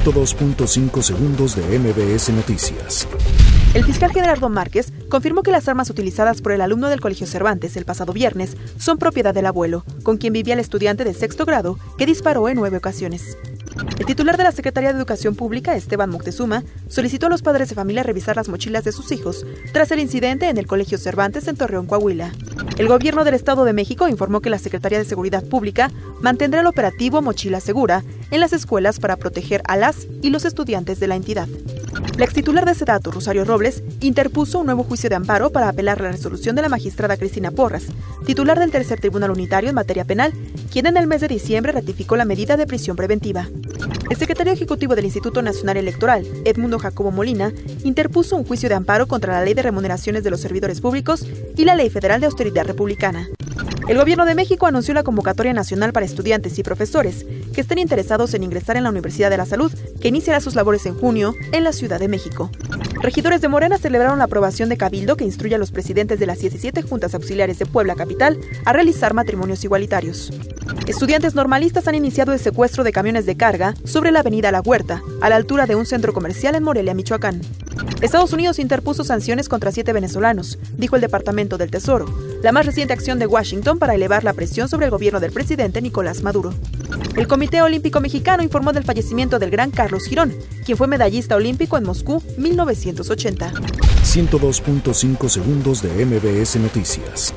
102.5 segundos de MBS Noticias. El fiscal Gerardo Márquez confirmó que las armas utilizadas por el alumno del Colegio Cervantes el pasado viernes son propiedad del abuelo, con quien vivía el estudiante de sexto grado que disparó en nueve ocasiones. El titular de la Secretaría de Educación Pública, Esteban Moctezuma, solicitó a los padres de familia revisar las mochilas de sus hijos tras el incidente en el Colegio Cervantes en Torreón, Coahuila. El gobierno del Estado de México informó que la Secretaría de Seguridad Pública mantendrá el operativo Mochila Segura en las escuelas para proteger a las y los estudiantes de la entidad. La ex titular de Sedato, Rosario Robles, interpuso un nuevo juicio de amparo para apelar la resolución de la magistrada Cristina Porras, titular del Tercer Tribunal Unitario en materia penal, quien en el mes de diciembre ratificó la medida de prisión preventiva. El secretario ejecutivo del Instituto Nacional Electoral, Edmundo Jacobo Molina, interpuso un juicio de amparo contra la Ley de Remuneraciones de los Servidores Públicos y la Ley Federal de Austeridad Republicana. El Gobierno de México anunció la convocatoria nacional para estudiantes y profesores que estén interesados en ingresar en la Universidad de la Salud, que iniciará sus labores en junio en la Ciudad de México. Regidores de Morena celebraron la aprobación de Cabildo que instruye a los presidentes de las 17 juntas auxiliares de Puebla Capital a realizar matrimonios igualitarios. Estudiantes normalistas han iniciado el secuestro de camiones de carga sobre la avenida La Huerta, a la altura de un centro comercial en Morelia, Michoacán. Estados Unidos interpuso sanciones contra siete venezolanos, dijo el Departamento del Tesoro, la más reciente acción de Washington para elevar la presión sobre el gobierno del presidente Nicolás Maduro. El Comité Olímpico Mexicano informó del fallecimiento del gran Carlos Girón, quien fue medallista olímpico en Moscú 1980. 102.5 segundos de MBS Noticias.